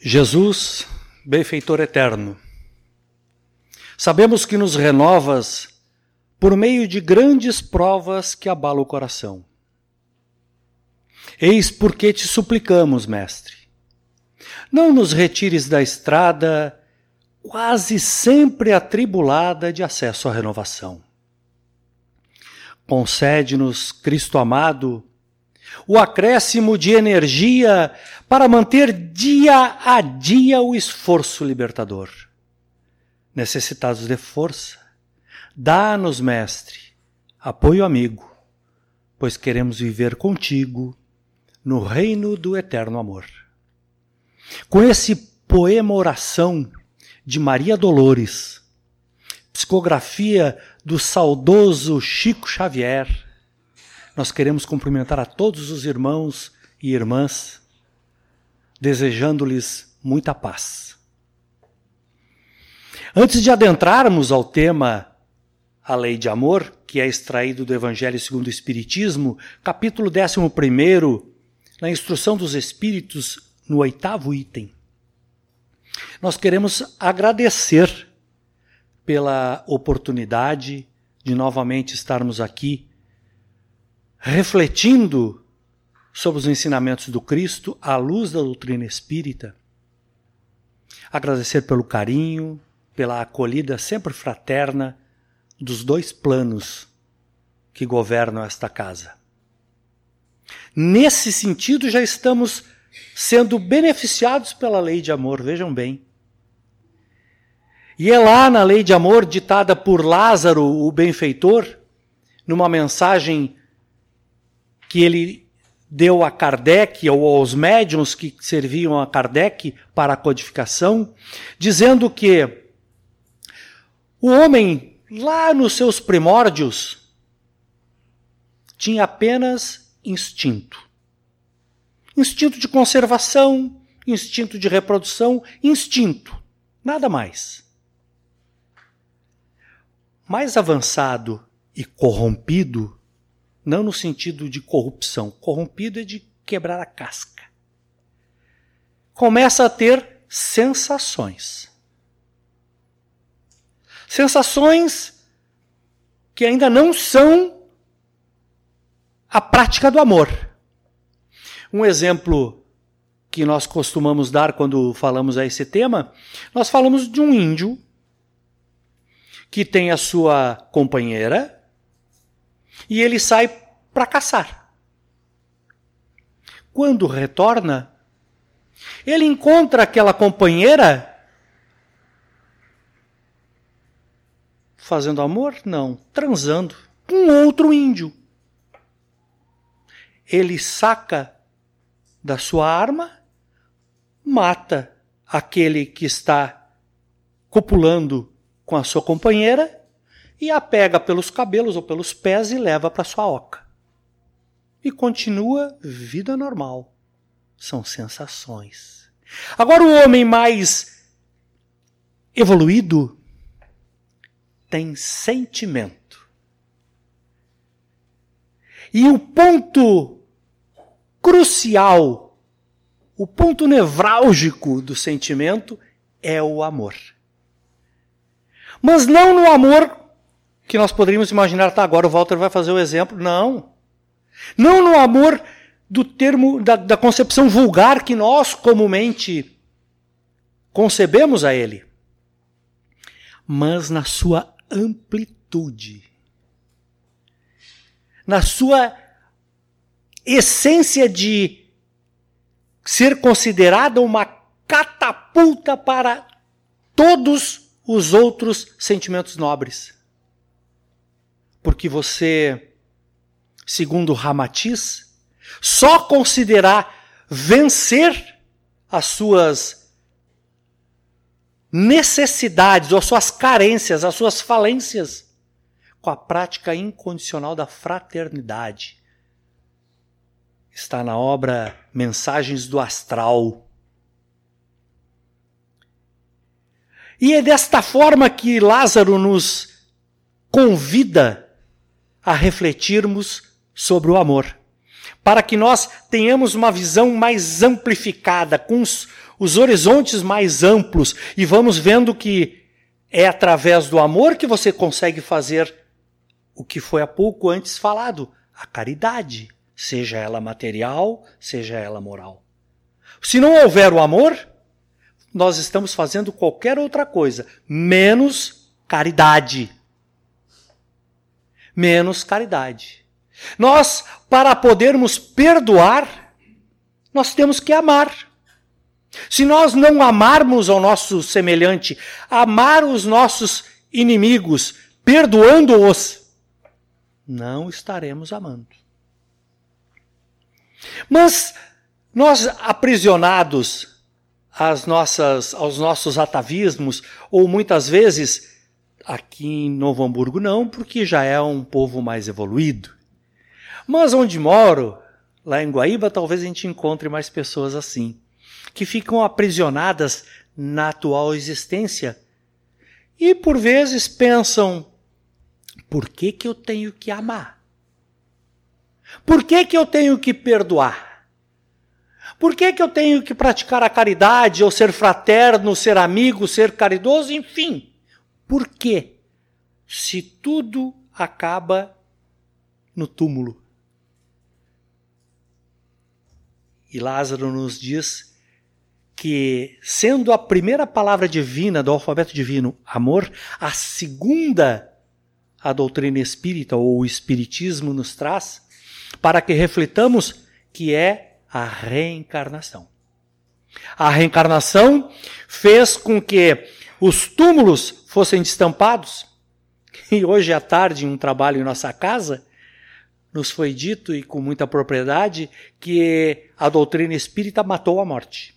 Jesus, benfeitor eterno, sabemos que nos renovas por meio de grandes provas que abalam o coração. Eis porque te suplicamos, Mestre, não nos retires da estrada quase sempre atribulada de acesso à renovação. Concede-nos, Cristo amado, o acréscimo de energia para manter dia a dia o esforço libertador. Necessitados de força, dá-nos, Mestre, apoio amigo, pois queremos viver contigo no reino do eterno amor. Com esse poema oração de Maria Dolores, psicografia do saudoso Chico Xavier, nós queremos cumprimentar a todos os irmãos e irmãs, desejando-lhes muita paz. Antes de adentrarmos ao tema A Lei de Amor, que é extraído do Evangelho segundo o Espiritismo, capítulo 11, na Instrução dos Espíritos, no oitavo item, nós queremos agradecer pela oportunidade de novamente estarmos aqui refletindo sobre os ensinamentos do Cristo à luz da doutrina espírita. Agradecer pelo carinho, pela acolhida sempre fraterna dos dois planos que governam esta casa. Nesse sentido, já estamos sendo beneficiados pela lei de amor, vejam bem. E é lá na lei de amor ditada por Lázaro, o benfeitor, numa mensagem que ele deu a Kardec ou aos médiums que serviam a Kardec para a codificação, dizendo que o homem, lá nos seus primórdios, tinha apenas instinto. Instinto de conservação, instinto de reprodução, instinto, nada mais. Mais avançado e corrompido não no sentido de corrupção. Corrompido é de quebrar a casca. Começa a ter sensações. Sensações que ainda não são a prática do amor. Um exemplo que nós costumamos dar quando falamos a esse tema, nós falamos de um índio que tem a sua companheira e ele sai para caçar. Quando retorna, ele encontra aquela companheira fazendo amor? Não, transando com outro índio. Ele saca da sua arma, mata aquele que está copulando com a sua companheira e a pega pelos cabelos ou pelos pés e leva para sua oca. E continua vida normal. São sensações. Agora, o homem mais evoluído tem sentimento. E o ponto crucial, o ponto nevrálgico do sentimento é o amor. Mas não no amor que nós poderíamos imaginar, tá, agora o Walter vai fazer o exemplo. Não. Não no amor do termo, da, da concepção vulgar que nós comumente concebemos a ele, mas na sua amplitude, na sua essência de ser considerada uma catapulta para todos os outros sentimentos nobres porque você, segundo Ramatiz, só considerar vencer as suas necessidades, ou as suas carências, as suas falências, com a prática incondicional da fraternidade. Está na obra Mensagens do Astral. E é desta forma que Lázaro nos convida a refletirmos sobre o amor, para que nós tenhamos uma visão mais amplificada, com os, os horizontes mais amplos e vamos vendo que é através do amor que você consegue fazer o que foi há pouco antes falado, a caridade, seja ela material, seja ela moral. Se não houver o amor, nós estamos fazendo qualquer outra coisa, menos caridade. Menos caridade. Nós, para podermos perdoar, nós temos que amar. Se nós não amarmos ao nosso semelhante, amar os nossos inimigos, perdoando-os, não estaremos amando. Mas nós aprisionados nossas, aos nossos atavismos, ou muitas vezes, aqui em Novo Hamburgo não, porque já é um povo mais evoluído. Mas onde moro, lá em Guaíba, talvez a gente encontre mais pessoas assim que ficam aprisionadas na atual existência e por vezes pensam: por que, que eu tenho que amar? Por que, que eu tenho que perdoar? Por que, que eu tenho que praticar a caridade, ou ser fraterno, ser amigo, ser caridoso, enfim? Por quê? Se tudo acaba no túmulo. E Lázaro nos diz que, sendo a primeira palavra divina do alfabeto divino amor, a segunda a doutrina espírita ou o espiritismo nos traz, para que reflitamos que é a reencarnação. A reencarnação fez com que os túmulos fossem destampados. E hoje à tarde, em um trabalho em nossa casa, nos foi dito, e com muita propriedade, que a doutrina espírita matou a morte.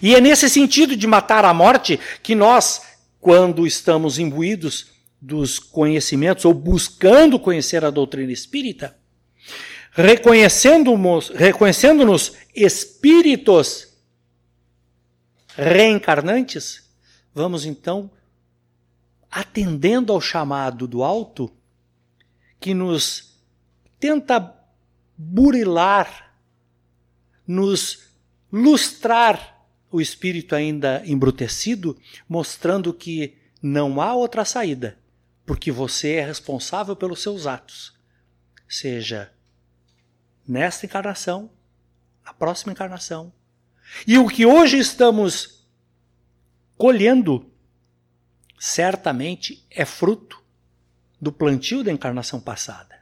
E é nesse sentido de matar a morte que nós, quando estamos imbuídos dos conhecimentos ou buscando conhecer a doutrina espírita, reconhecendo-nos reconhecendo espíritos reencarnantes, vamos então atendendo ao chamado do alto que nos tenta burilar, nos lustrar o espírito ainda embrutecido, mostrando que não há outra saída, porque você é responsável pelos seus atos. Seja nesta encarnação, a próxima encarnação. E o que hoje estamos colhendo, certamente é fruto do plantio da encarnação passada.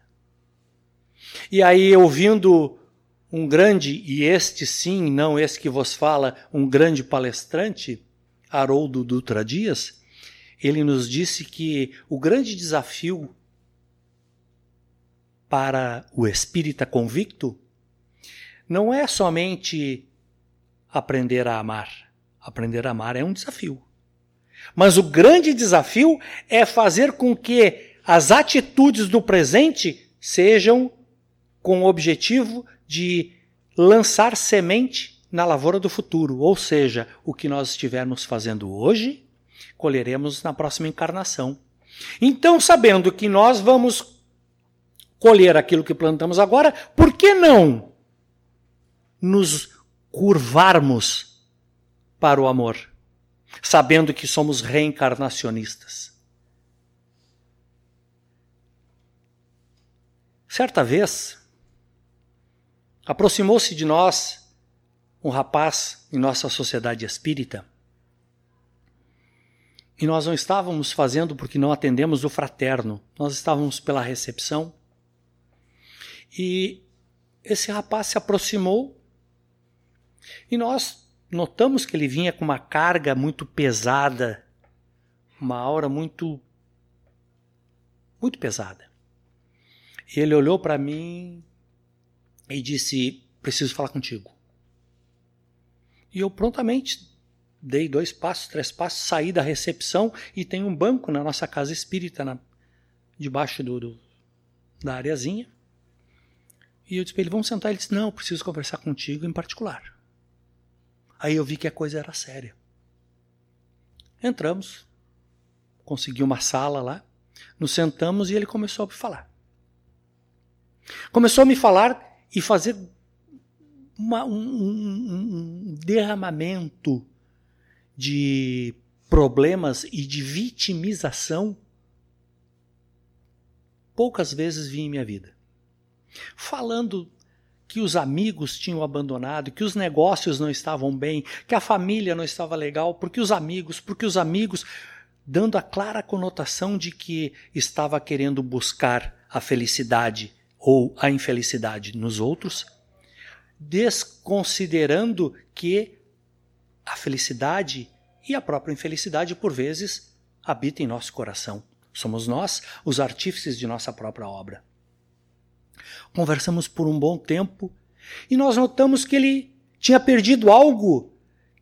E aí, ouvindo um grande, e este sim, não esse que vos fala, um grande palestrante, Haroldo Dutra Dias, ele nos disse que o grande desafio para o espírita convicto não é somente aprender a amar. Aprender a amar é um desafio. Mas o grande desafio é fazer com que as atitudes do presente sejam com o objetivo de lançar semente na lavoura do futuro, ou seja, o que nós estivermos fazendo hoje, colheremos na próxima encarnação. Então, sabendo que nós vamos colher aquilo que plantamos agora, por que não nos curvarmos para o amor, sabendo que somos reencarnacionistas? Certa vez, Aproximou-se de nós um rapaz em nossa sociedade espírita. E nós não estávamos fazendo porque não atendemos o fraterno, nós estávamos pela recepção. E esse rapaz se aproximou e nós notamos que ele vinha com uma carga muito pesada, uma aura muito muito pesada. E ele olhou para mim e disse: Preciso falar contigo. E eu prontamente dei dois passos, três passos, saí da recepção e tem um banco na nossa casa espírita, na, debaixo do, do, da areazinha. E eu disse para ele: Vamos sentar. Ele disse: Não, preciso conversar contigo em particular. Aí eu vi que a coisa era séria. Entramos, consegui uma sala lá, nos sentamos e ele começou a falar. Começou a me falar e fazer uma, um, um, um derramamento de problemas e de vitimização poucas vezes vi em minha vida. Falando que os amigos tinham abandonado, que os negócios não estavam bem, que a família não estava legal, porque os amigos, porque os amigos, dando a clara conotação de que estava querendo buscar a felicidade ou a infelicidade nos outros, desconsiderando que a felicidade e a própria infelicidade, por vezes, habitam em nosso coração. Somos nós os artífices de nossa própria obra. Conversamos por um bom tempo e nós notamos que ele tinha perdido algo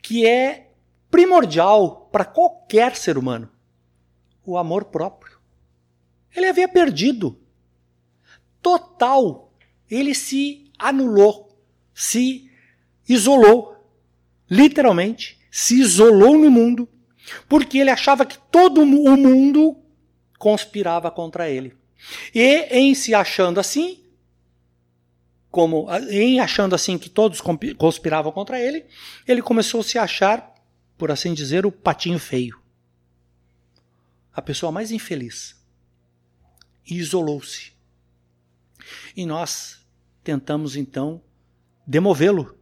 que é primordial para qualquer ser humano: o amor próprio. Ele havia perdido. Total. Ele se anulou, se isolou. Literalmente, se isolou no mundo, porque ele achava que todo o mundo conspirava contra ele. E em se achando assim, como em achando assim que todos conspiravam contra ele, ele começou a se achar, por assim dizer, o patinho feio. A pessoa mais infeliz. E isolou-se. E nós tentamos então demovê-lo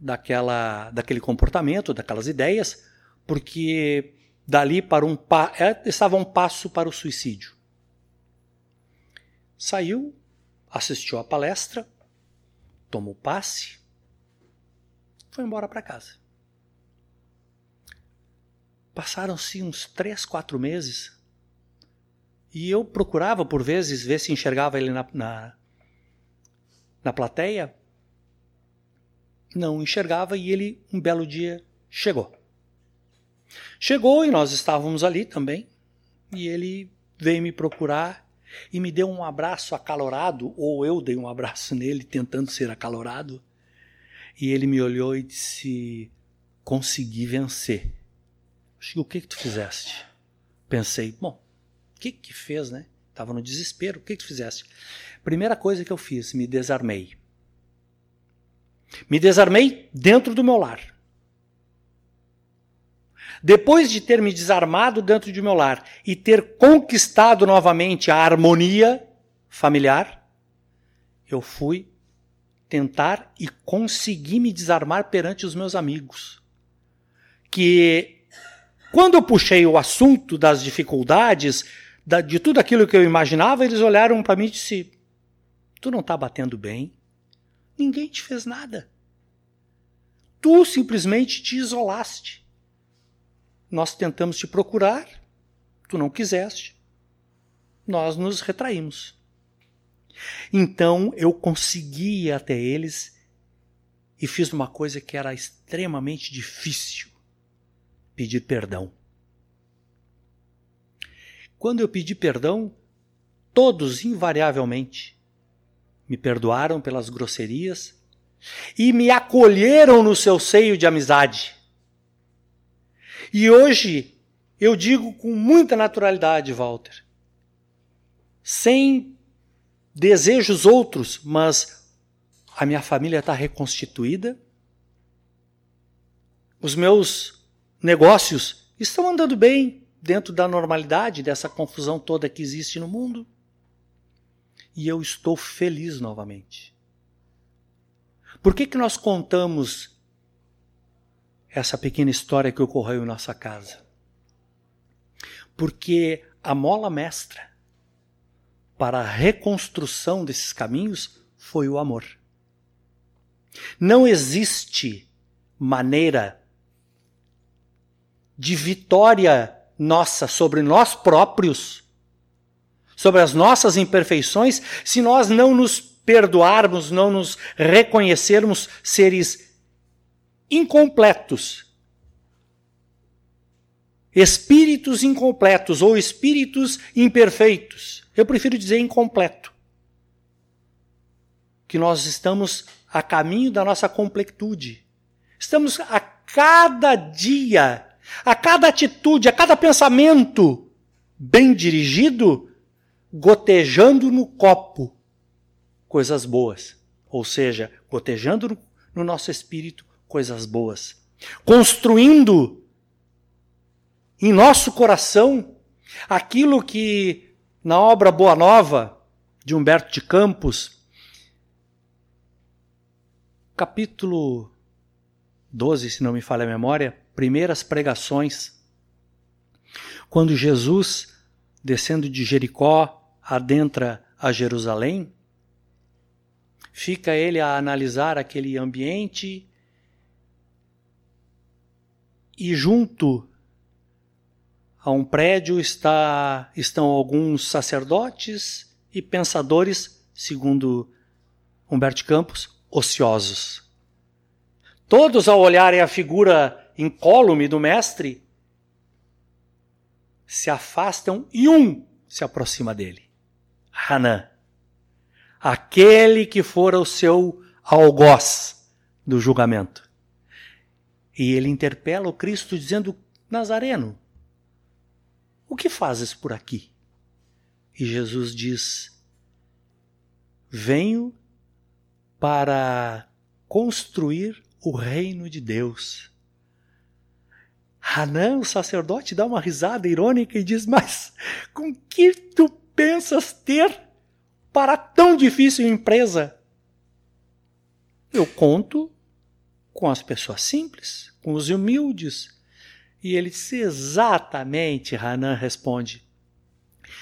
daquela daquele comportamento, daquelas ideias, porque dali para um é, estava um passo para o suicídio. Saiu assistiu à palestra, tomou passe, foi embora para casa. Passaram-se uns três, quatro meses e eu procurava por vezes ver se enxergava ele na, na, na plateia. Não enxergava e ele, um belo dia, chegou. Chegou e nós estávamos ali também. E ele veio me procurar e me deu um abraço acalorado, ou eu dei um abraço nele tentando ser acalorado. E ele me olhou e disse: Consegui vencer. o que que tu fizeste? Pensei, bom, o que que fez, né? Estava no desespero, o que que tu fizeste? Primeira coisa que eu fiz, me desarmei. Me desarmei dentro do meu lar. Depois de ter me desarmado dentro de meu lar e ter conquistado novamente a harmonia familiar, eu fui tentar e consegui me desarmar perante os meus amigos. Que quando eu puxei o assunto das dificuldades, de tudo aquilo que eu imaginava, eles olharam para mim e disseram: Tu não está batendo bem. Ninguém te fez nada. Tu simplesmente te isolaste. Nós tentamos te procurar, tu não quiseste. Nós nos retraímos. Então eu consegui ir até eles e fiz uma coisa que era extremamente difícil: pedir perdão. Quando eu pedi perdão, todos invariavelmente me perdoaram pelas grosserias e me acolheram no seu seio de amizade. E hoje eu digo com muita naturalidade, Walter, sem desejos outros, mas a minha família está reconstituída, os meus negócios estão andando bem dentro da normalidade dessa confusão toda que existe no mundo. E eu estou feliz novamente. Por que, que nós contamos essa pequena história que ocorreu em nossa casa. Porque a mola mestra para a reconstrução desses caminhos foi o amor. Não existe maneira de vitória nossa sobre nós próprios, sobre as nossas imperfeições, se nós não nos perdoarmos, não nos reconhecermos seres incompletos. Espíritos incompletos ou espíritos imperfeitos. Eu prefiro dizer incompleto. Que nós estamos a caminho da nossa completude. Estamos a cada dia, a cada atitude, a cada pensamento bem dirigido, gotejando no copo coisas boas. Ou seja, gotejando no nosso espírito coisas boas. Construindo em nosso coração aquilo que na obra Boa Nova de Humberto de Campos, capítulo 12, se não me falha a memória, primeiras pregações, quando Jesus, descendo de Jericó, adentra a Jerusalém, fica ele a analisar aquele ambiente e junto a um prédio está, estão alguns sacerdotes e pensadores, segundo Humberto Campos, ociosos. Todos, ao olharem a figura incólume do mestre, se afastam e um se aproxima dele. Hanan, aquele que fora o seu algoz do julgamento. E ele interpela o Cristo dizendo: Nazareno, o que fazes por aqui? E Jesus diz: Venho para construir o reino de Deus. Hanã, o sacerdote, dá uma risada irônica e diz: Mas com que tu pensas ter para tão difícil empresa? Eu conto com as pessoas simples, com os humildes. E ele disse: Exatamente, Hanan responde.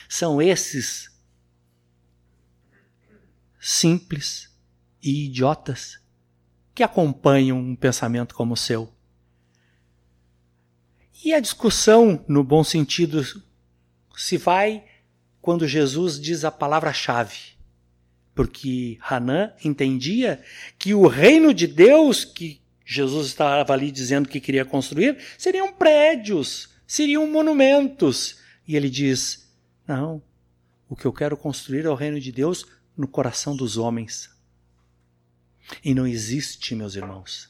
São esses simples e idiotas que acompanham um pensamento como o seu. E a discussão, no bom sentido, se vai quando Jesus diz a palavra-chave. Porque Hanã entendia que o reino de Deus que Jesus estava ali dizendo que queria construir seriam prédios, seriam monumentos. E ele diz: Não, o que eu quero construir é o reino de Deus no coração dos homens. E não existe, meus irmãos.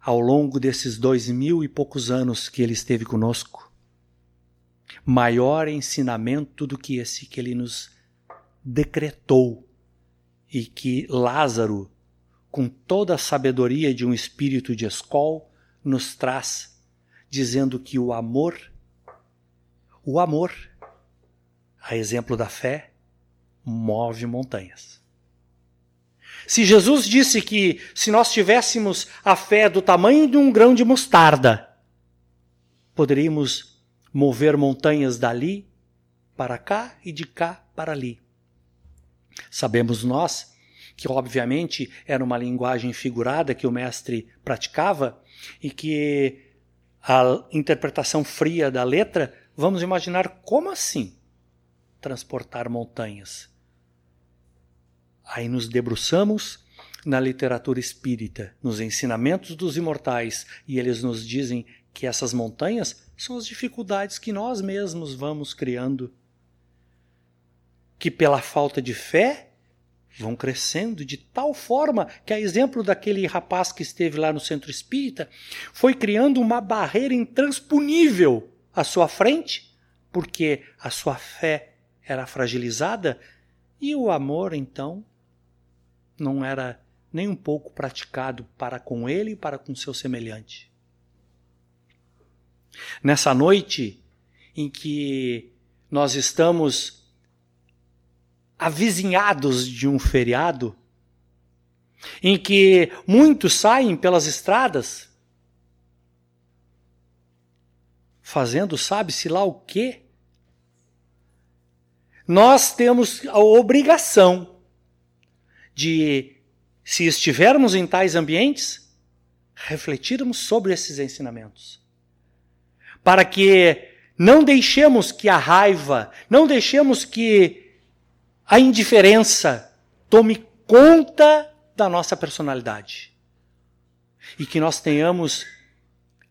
Ao longo desses dois mil e poucos anos que ele esteve conosco, maior ensinamento do que esse que ele nos decretou e que Lázaro, com toda a sabedoria de um espírito de escol, nos traz, dizendo que o amor, o amor, a exemplo da fé, move montanhas. Se Jesus disse que se nós tivéssemos a fé do tamanho de um grão de mostarda, poderíamos mover montanhas dali para cá e de cá para ali. Sabemos nós que, obviamente, era uma linguagem figurada que o mestre praticava e que a interpretação fria da letra, vamos imaginar como assim transportar montanhas. Aí nos debruçamos na literatura espírita, nos ensinamentos dos imortais, e eles nos dizem que essas montanhas são as dificuldades que nós mesmos vamos criando. Que pela falta de fé vão crescendo de tal forma que, a exemplo daquele rapaz que esteve lá no centro espírita, foi criando uma barreira intransponível à sua frente, porque a sua fé era fragilizada e o amor, então, não era nem um pouco praticado para com ele e para com seu semelhante. Nessa noite em que nós estamos avizinhados de um feriado, em que muitos saem pelas estradas fazendo sabe-se lá o quê, nós temos a obrigação de, se estivermos em tais ambientes, refletirmos sobre esses ensinamentos. Para que não deixemos que a raiva, não deixemos que a indiferença tome conta da nossa personalidade. E que nós tenhamos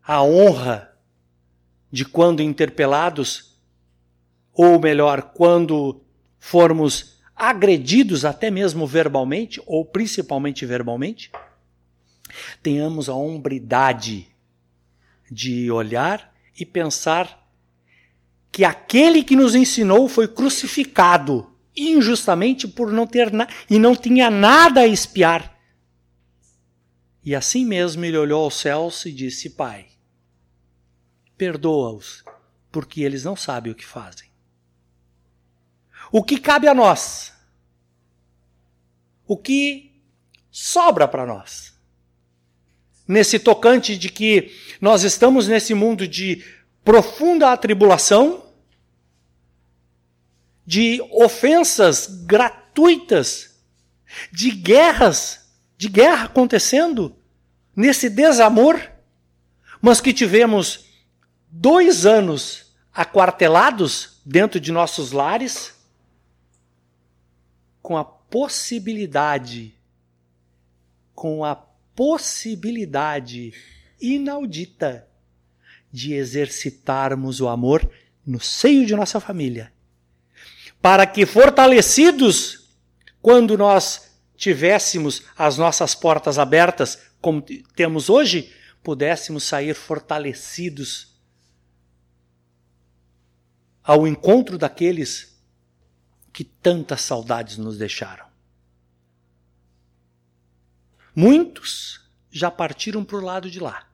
a honra de, quando interpelados, ou melhor, quando formos agredidos até mesmo verbalmente, ou principalmente verbalmente, tenhamos a hombridade de olhar e pensar que aquele que nos ensinou foi crucificado injustamente por não ter na... e não tinha nada a espiar. E assim mesmo ele olhou aos céus e disse: Pai, perdoa-os, porque eles não sabem o que fazem. O que cabe a nós? O que sobra para nós? Nesse tocante de que nós estamos nesse mundo de profunda atribulação, de ofensas gratuitas, de guerras, de guerra acontecendo, nesse desamor, mas que tivemos dois anos aquartelados dentro de nossos lares, com a possibilidade, com a possibilidade inaudita de exercitarmos o amor no seio de nossa família. Para que, fortalecidos, quando nós tivéssemos as nossas portas abertas, como temos hoje, pudéssemos sair fortalecidos ao encontro daqueles que tantas saudades nos deixaram. Muitos já partiram para o lado de lá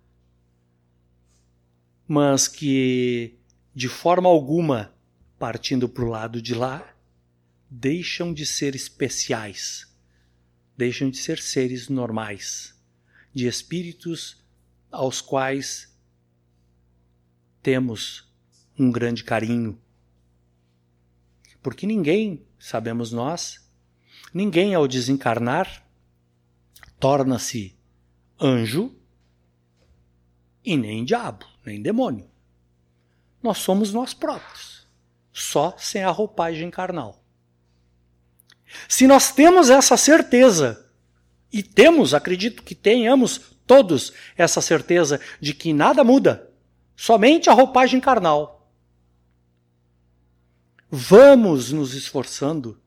mas que, de forma alguma, partindo para o lado de lá, deixam de ser especiais, deixam de ser seres normais, de espíritos aos quais temos um grande carinho. Porque ninguém, sabemos nós, ninguém ao desencarnar torna-se anjo e nem diabo nem demônio. Nós somos nós próprios, só sem a roupagem carnal. Se nós temos essa certeza, e temos, acredito que tenhamos todos essa certeza de que nada muda, somente a roupagem carnal. Vamos nos esforçando,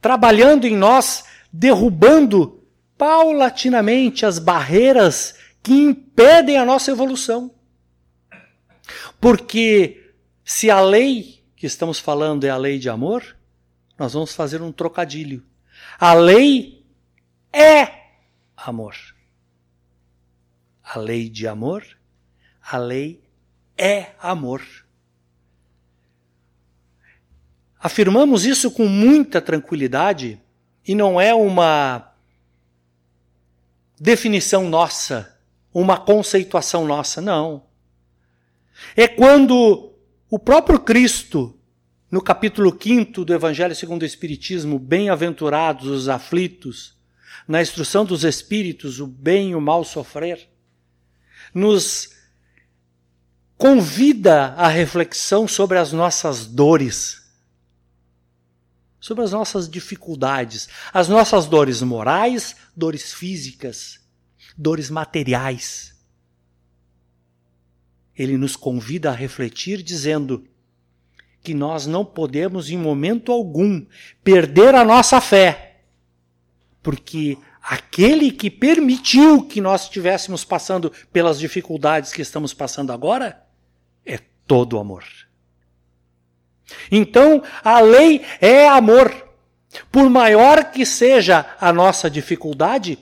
trabalhando em nós, derrubando paulatinamente as barreiras que impedem a nossa evolução. Porque se a lei que estamos falando é a lei de amor, nós vamos fazer um trocadilho. A lei é amor. A lei de amor, a lei é amor. Afirmamos isso com muita tranquilidade e não é uma definição nossa, uma conceituação nossa, não. É quando o próprio Cristo, no capítulo 5 do Evangelho segundo o Espiritismo, bem-aventurados os aflitos, na instrução dos espíritos, o bem e o mal sofrer, nos convida à reflexão sobre as nossas dores, sobre as nossas dificuldades, as nossas dores morais, dores físicas, dores materiais ele nos convida a refletir dizendo que nós não podemos em momento algum perder a nossa fé, porque aquele que permitiu que nós estivéssemos passando pelas dificuldades que estamos passando agora é todo amor. Então, a lei é amor. Por maior que seja a nossa dificuldade,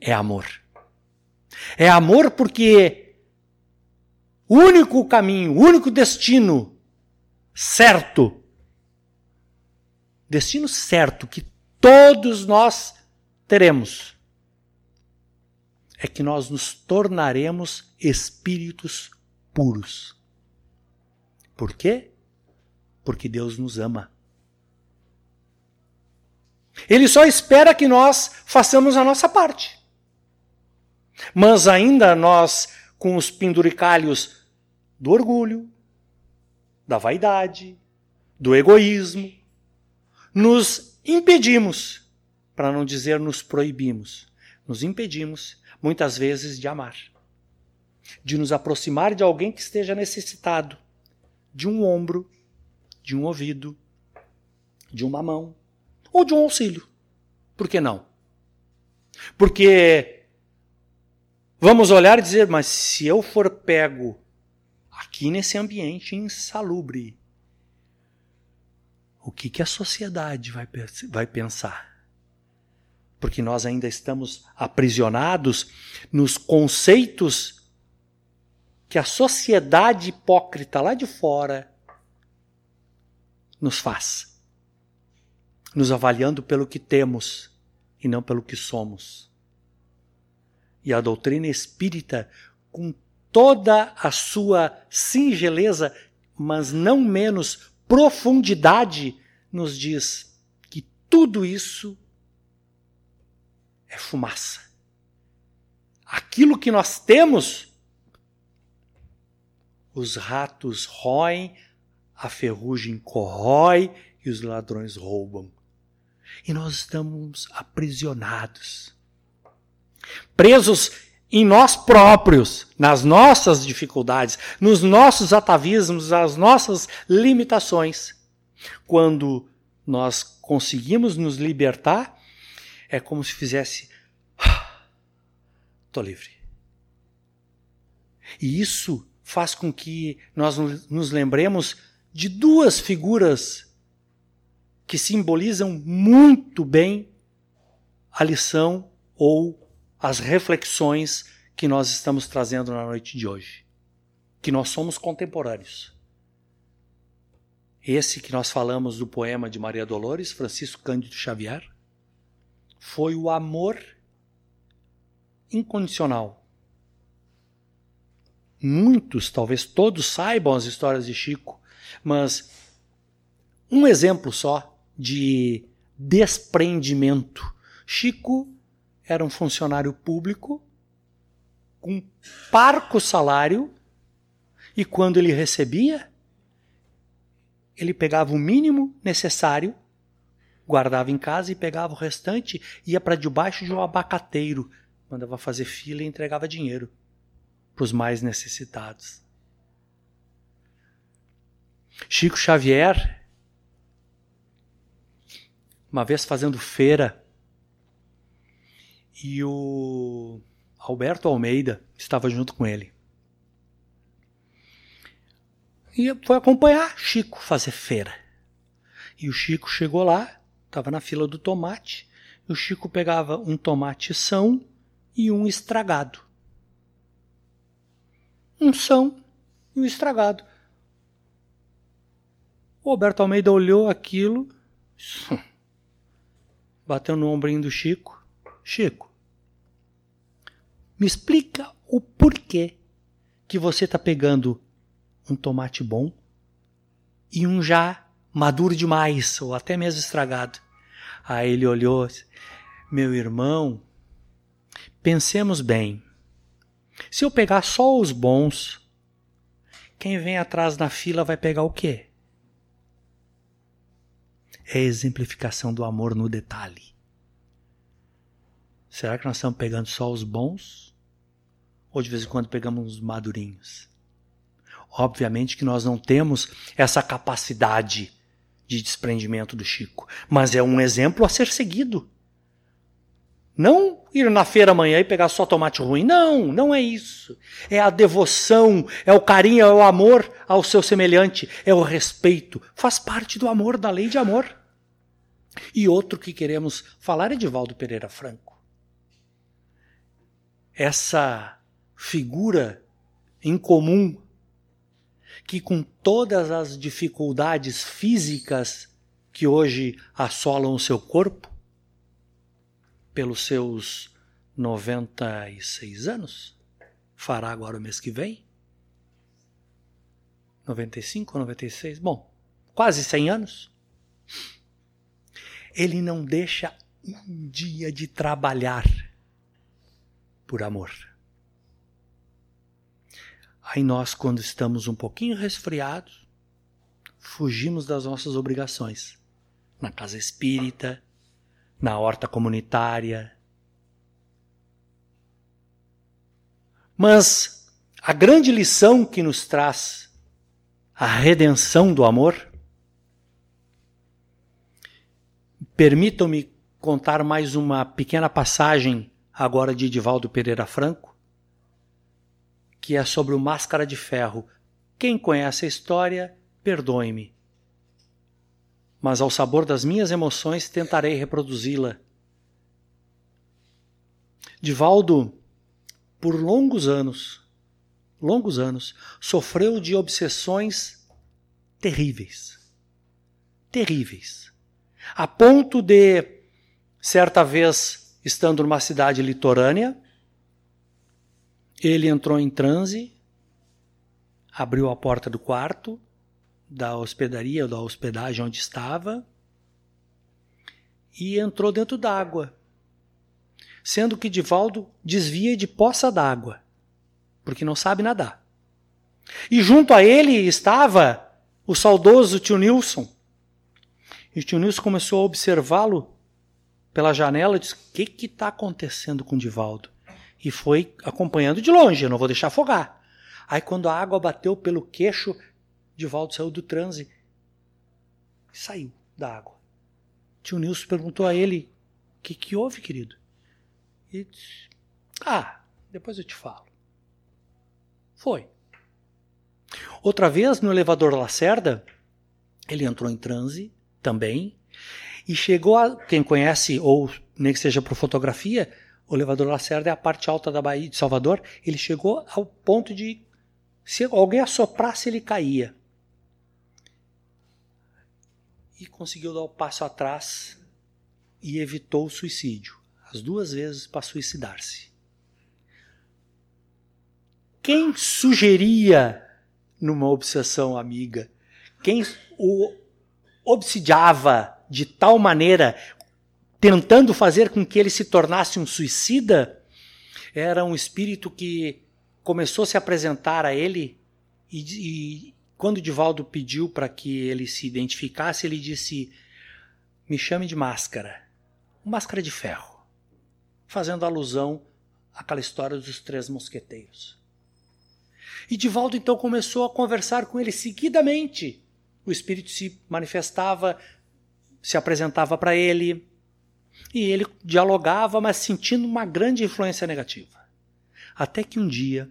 é amor. É amor porque único caminho, único destino certo, destino certo que todos nós teremos, é que nós nos tornaremos espíritos puros. Por quê? Porque Deus nos ama. Ele só espera que nós façamos a nossa parte. Mas ainda nós com os penduricalhos do orgulho, da vaidade, do egoísmo. Nos impedimos, para não dizer nos proibimos, nos impedimos, muitas vezes, de amar, de nos aproximar de alguém que esteja necessitado, de um ombro, de um ouvido, de uma mão ou de um auxílio. Por que não? Porque Vamos olhar e dizer, mas se eu for pego aqui nesse ambiente insalubre, o que, que a sociedade vai, vai pensar? Porque nós ainda estamos aprisionados nos conceitos que a sociedade hipócrita lá de fora nos faz, nos avaliando pelo que temos e não pelo que somos. E a doutrina espírita, com toda a sua singeleza, mas não menos profundidade, nos diz que tudo isso é fumaça. Aquilo que nós temos, os ratos roem, a ferrugem corrói e os ladrões roubam. E nós estamos aprisionados, presos em nós próprios, nas nossas dificuldades, nos nossos atavismos, nas nossas limitações. Quando nós conseguimos nos libertar, é como se fizesse. Estou livre. E isso faz com que nós nos lembremos de duas figuras que simbolizam muito bem a lição ou as reflexões que nós estamos trazendo na noite de hoje. Que nós somos contemporâneos. Esse que nós falamos do poema de Maria Dolores, Francisco Cândido Xavier, foi o amor incondicional. Muitos, talvez todos saibam as histórias de Chico, mas um exemplo só de desprendimento. Chico era um funcionário público com parco salário e quando ele recebia, ele pegava o mínimo necessário, guardava em casa e pegava o restante, ia para debaixo de um abacateiro, mandava fazer fila e entregava dinheiro para os mais necessitados. Chico Xavier, uma vez fazendo feira, e o Alberto Almeida estava junto com ele. E foi acompanhar Chico fazer feira. E o Chico chegou lá, estava na fila do tomate, e o Chico pegava um tomate são e um estragado. Um são e um estragado. O Alberto Almeida olhou aquilo, bateu no ombrinho do Chico. Chico, me explica o porquê que você está pegando um tomate bom e um já maduro demais, ou até mesmo estragado. Aí ele olhou, meu irmão, pensemos bem. Se eu pegar só os bons, quem vem atrás na fila vai pegar o quê? É a exemplificação do amor no detalhe. Será que nós estamos pegando só os bons? Ou de vez em quando pegamos os madurinhos? Obviamente que nós não temos essa capacidade de desprendimento do Chico, mas é um exemplo a ser seguido. Não ir na feira amanhã e pegar só tomate ruim. Não, não é isso. É a devoção, é o carinho, é o amor ao seu semelhante, é o respeito. Faz parte do amor, da lei de amor. E outro que queremos falar é de Valdo Pereira Franco. Essa figura em comum que, com todas as dificuldades físicas que hoje assolam o seu corpo, pelos seus 96 anos, fará agora o mês que vem. 95, 96, bom, quase 100 anos. Ele não deixa um dia de trabalhar por amor. Aí nós, quando estamos um pouquinho resfriados, fugimos das nossas obrigações. Na casa espírita, na horta comunitária. Mas a grande lição que nos traz a redenção do amor, permitam-me contar mais uma pequena passagem agora de Edivaldo Pereira Franco, que é sobre o Máscara de Ferro, Quem conhece a história, perdoe-me. Mas ao sabor das minhas emoções tentarei reproduzi-la. Divaldo, por longos anos, longos anos, sofreu de obsessões terríveis. Terríveis. A ponto de, certa vez, estando numa cidade litorânea, ele entrou em transe, abriu a porta do quarto, da hospedaria, da hospedagem onde estava, e entrou dentro d'água. Sendo que Divaldo desvia de poça d'água, porque não sabe nadar. E junto a ele estava o saudoso tio Nilson. E o tio Nilson começou a observá-lo pela janela e disse: O que está acontecendo com Divaldo? e foi acompanhando de longe, eu não vou deixar afogar. Aí quando a água bateu pelo queixo, Divaldo saiu do transe e saiu da água. Tio Nilson perguntou a ele: O que, que houve, querido? E disse: Ah, depois eu te falo. Foi. Outra vez, no elevador Lacerda, ele entrou em transe também e chegou a. Quem conhece, ou nem que seja por fotografia, o elevador Lacerda é a parte alta da Bahia de Salvador. Ele chegou ao ponto de, se alguém assoprasse, ele caía. E conseguiu dar o passo atrás e evitou o suicídio. As duas vezes para suicidar-se. Quem sugeria numa obsessão amiga? Quem o obsidiava de tal maneira tentando fazer com que ele se tornasse um suicida, era um espírito que começou a se apresentar a ele e, e quando Divaldo pediu para que ele se identificasse, ele disse: Me chame de máscara, máscara de ferro, fazendo alusão àquela história dos três mosqueteiros. E Divaldo então começou a conversar com ele seguidamente. O espírito se manifestava, se apresentava para ele, e ele dialogava, mas sentindo uma grande influência negativa. Até que um dia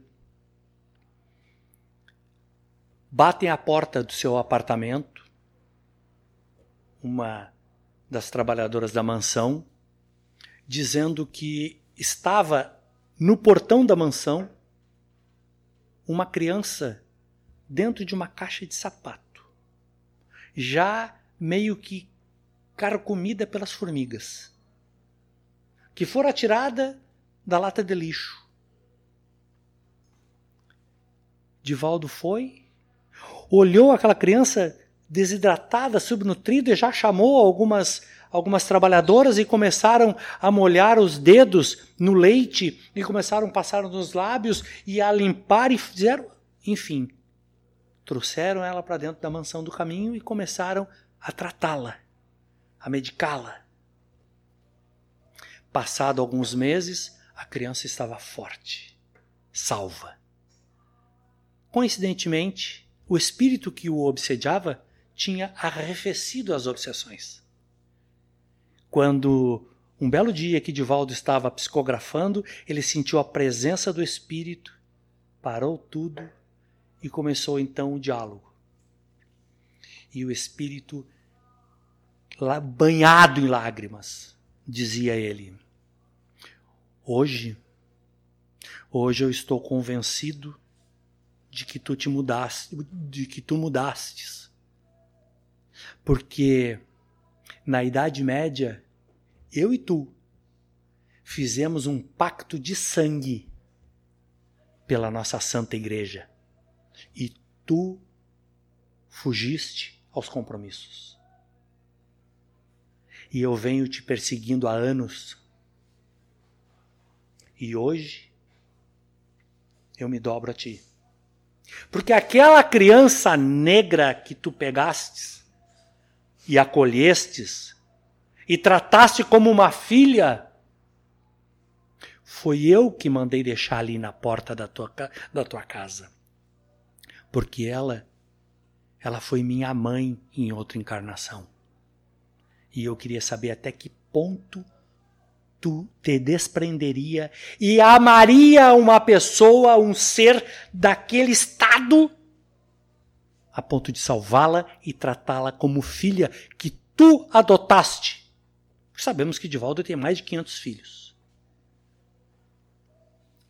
batem à porta do seu apartamento uma das trabalhadoras da mansão, dizendo que estava no portão da mansão uma criança dentro de uma caixa de sapato, já meio que carcomida pelas formigas que fora tirada da lata de lixo. Divaldo foi, olhou aquela criança desidratada, subnutrida e já chamou algumas algumas trabalhadoras e começaram a molhar os dedos no leite e começaram a passar nos lábios e a limpar e fizeram, enfim, trouxeram ela para dentro da mansão do caminho e começaram a tratá-la, a medicá-la. Passado alguns meses, a criança estava forte, salva. Coincidentemente, o espírito que o obsediava tinha arrefecido as obsessões. Quando um belo dia que Divaldo estava psicografando, ele sentiu a presença do espírito, parou tudo e começou então o diálogo. E o espírito, banhado em lágrimas, dizia ele: Hoje, hoje eu estou convencido de que tu te mudaste, de que tu mudastes. Porque na Idade Média, eu e tu fizemos um pacto de sangue pela nossa santa igreja. E tu fugiste aos compromissos. E eu venho te perseguindo há anos e hoje eu me dobro a ti. Porque aquela criança negra que tu pegastes e acolhestes e trataste como uma filha, foi eu que mandei deixar ali na porta da tua, da tua casa. Porque ela, ela foi minha mãe em outra encarnação. E eu queria saber até que ponto tu te desprenderia e amaria uma pessoa, um ser daquele estado a ponto de salvá-la e tratá-la como filha que tu adotaste. Sabemos que Divaldo tem mais de 500 filhos.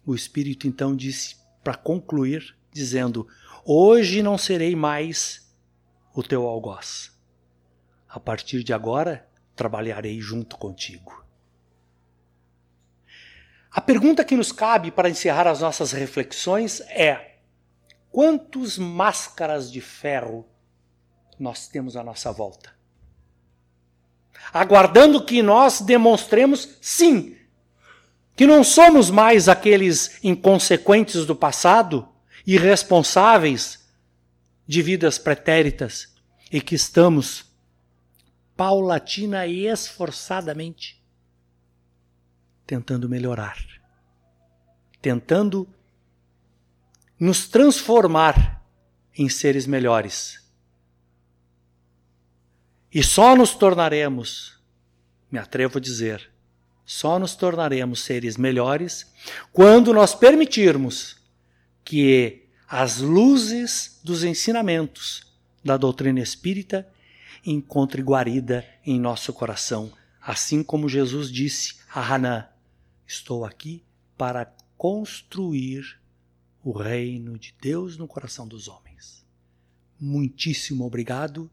O Espírito então disse, para concluir, dizendo: Hoje não serei mais o teu algoz. A partir de agora, trabalharei junto contigo. A pergunta que nos cabe para encerrar as nossas reflexões é: quantos máscaras de ferro nós temos à nossa volta? Aguardando que nós demonstremos, sim, que não somos mais aqueles inconsequentes do passado, irresponsáveis de vidas pretéritas e que estamos paulatina e esforçadamente tentando melhorar, tentando nos transformar em seres melhores. E só nos tornaremos, me atrevo a dizer, só nos tornaremos seres melhores quando nós permitirmos que as luzes dos ensinamentos da doutrina espírita encontrem guarida em nosso coração, assim como Jesus disse a Hanan: Estou aqui para construir o reino de Deus no coração dos homens. Muitíssimo obrigado,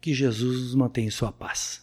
que Jesus nos mantenha em sua paz.